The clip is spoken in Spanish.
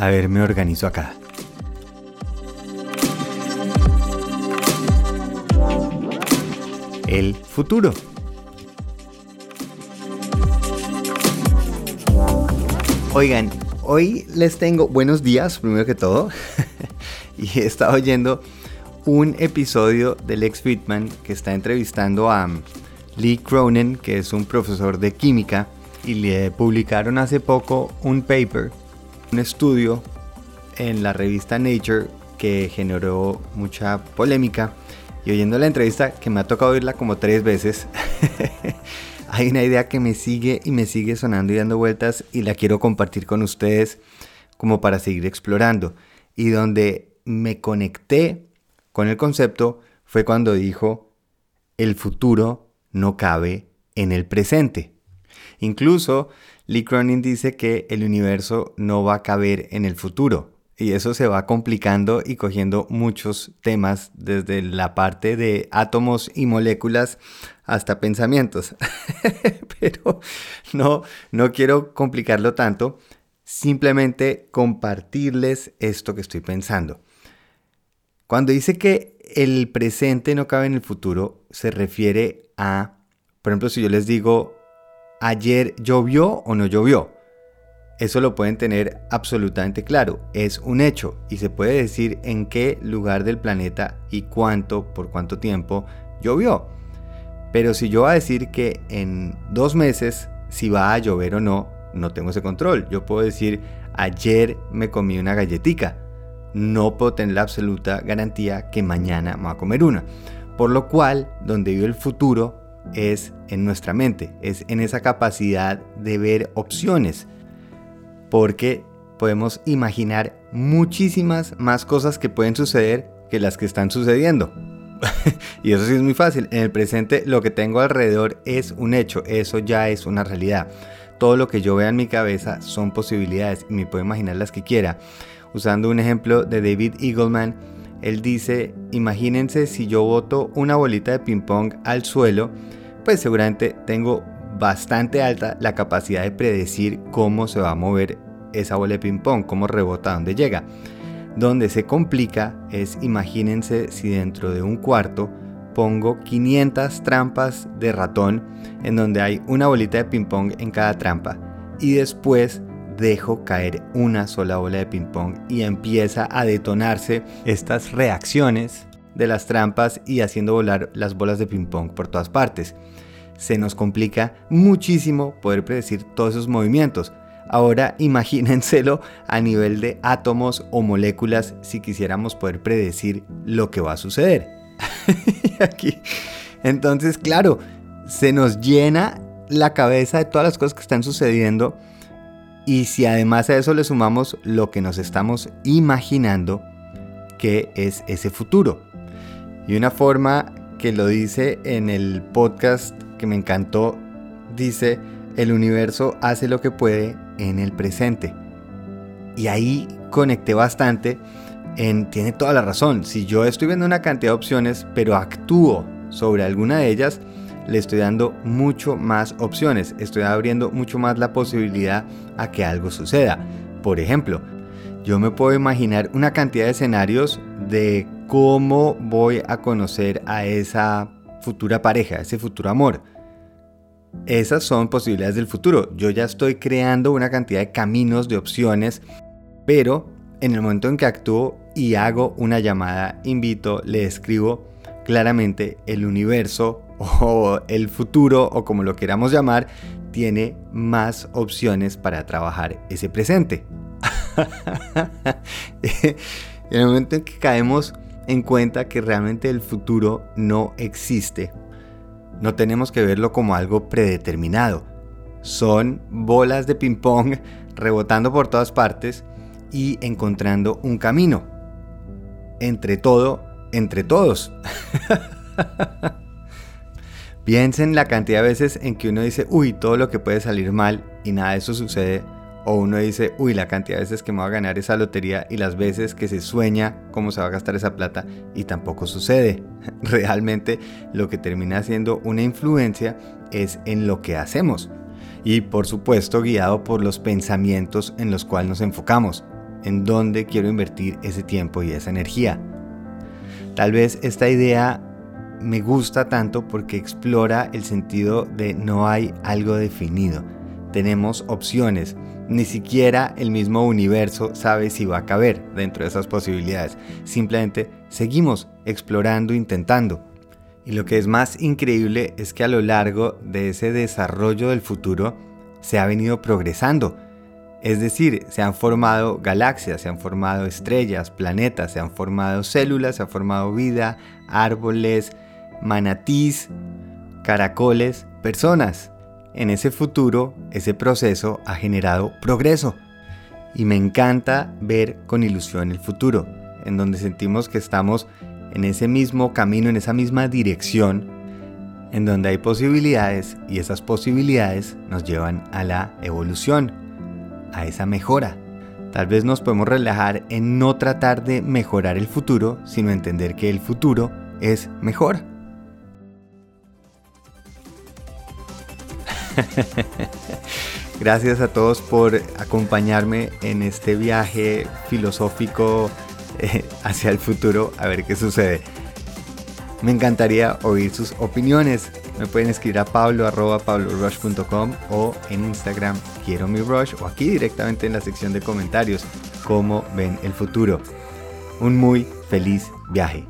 A ver, me organizo acá. El futuro. Oigan, hoy les tengo buenos días, primero que todo. y he estado oyendo un episodio del ex Fitman que está entrevistando a Lee Cronin, que es un profesor de química, y le publicaron hace poco un paper, un estudio en la revista Nature que generó mucha polémica. Y oyendo la entrevista, que me ha tocado oírla como tres veces, hay una idea que me sigue y me sigue sonando y dando vueltas y la quiero compartir con ustedes como para seguir explorando. Y donde me conecté con el concepto fue cuando dijo, el futuro no cabe en el presente. Incluso Lee Cronin dice que el universo no va a caber en el futuro. Y eso se va complicando y cogiendo muchos temas desde la parte de átomos y moléculas hasta pensamientos. Pero no, no quiero complicarlo tanto, simplemente compartirles esto que estoy pensando. Cuando dice que el presente no cabe en el futuro, se refiere a, por ejemplo, si yo les digo, ayer llovió o no llovió. Eso lo pueden tener absolutamente claro, es un hecho y se puede decir en qué lugar del planeta y cuánto, por cuánto tiempo llovió. Pero si yo voy a decir que en dos meses si va a llover o no, no tengo ese control. Yo puedo decir, ayer me comí una galletica no puedo tener la absoluta garantía que mañana me va a comer una. Por lo cual, donde vive el futuro es en nuestra mente, es en esa capacidad de ver opciones. Porque podemos imaginar muchísimas más cosas que pueden suceder que las que están sucediendo. y eso sí es muy fácil. En el presente lo que tengo alrededor es un hecho, eso ya es una realidad. Todo lo que yo vea en mi cabeza son posibilidades y me puedo imaginar las que quiera. Usando un ejemplo de David Eagleman, él dice, imagínense si yo boto una bolita de ping pong al suelo, pues seguramente tengo bastante alta la capacidad de predecir cómo se va a mover esa bola de ping pong, cómo rebota, dónde llega. Donde se complica es imagínense si dentro de un cuarto pongo 500 trampas de ratón en donde hay una bolita de ping pong en cada trampa y después dejo caer una sola bola de ping pong y empieza a detonarse estas reacciones de las trampas y haciendo volar las bolas de ping pong por todas partes. Se nos complica muchísimo poder predecir todos esos movimientos. Ahora imagínenselo a nivel de átomos o moléculas si quisiéramos poder predecir lo que va a suceder. Aquí. Entonces, claro, se nos llena la cabeza de todas las cosas que están sucediendo y si además a eso le sumamos lo que nos estamos imaginando, que es ese futuro. Y una forma que lo dice en el podcast que me encantó, dice, el universo hace lo que puede en el presente. Y ahí conecté bastante en, tiene toda la razón, si yo estoy viendo una cantidad de opciones, pero actúo sobre alguna de ellas, le estoy dando mucho más opciones, estoy abriendo mucho más la posibilidad a que algo suceda. Por ejemplo, yo me puedo imaginar una cantidad de escenarios de cómo voy a conocer a esa futura pareja, a ese futuro amor. Esas son posibilidades del futuro. Yo ya estoy creando una cantidad de caminos, de opciones, pero en el momento en que actúo y hago una llamada, invito, le escribo, claramente el universo o el futuro o como lo queramos llamar tiene más opciones para trabajar ese presente. en el momento en que caemos en cuenta que realmente el futuro no existe, no tenemos que verlo como algo predeterminado. Son bolas de ping-pong rebotando por todas partes y encontrando un camino. Entre todo, entre todos. Piensen la cantidad de veces en que uno dice, uy, todo lo que puede salir mal y nada de eso sucede. O uno dice, uy, la cantidad de veces que me va a ganar esa lotería y las veces que se sueña cómo se va a gastar esa plata y tampoco sucede. Realmente lo que termina siendo una influencia es en lo que hacemos. Y por supuesto guiado por los pensamientos en los cuales nos enfocamos. en dónde quiero invertir ese tiempo y esa energía. Tal vez esta idea me gusta tanto porque explora el sentido de no hay algo definido. Tenemos opciones. Ni siquiera el mismo universo sabe si va a caber dentro de esas posibilidades. Simplemente seguimos explorando, intentando. Y lo que es más increíble es que a lo largo de ese desarrollo del futuro se ha venido progresando. Es decir, se han formado galaxias, se han formado estrellas, planetas, se han formado células, se ha formado vida, árboles, manatís, caracoles, personas. En ese futuro, ese proceso ha generado progreso. Y me encanta ver con ilusión el futuro, en donde sentimos que estamos en ese mismo camino, en esa misma dirección, en donde hay posibilidades y esas posibilidades nos llevan a la evolución, a esa mejora. Tal vez nos podemos relajar en no tratar de mejorar el futuro, sino entender que el futuro es mejor. Gracias a todos por acompañarme en este viaje filosófico eh, hacia el futuro, a ver qué sucede. Me encantaría oír sus opiniones. Me pueden escribir a pablo o en Instagram quiero mi rush o aquí directamente en la sección de comentarios cómo ven el futuro. Un muy feliz viaje.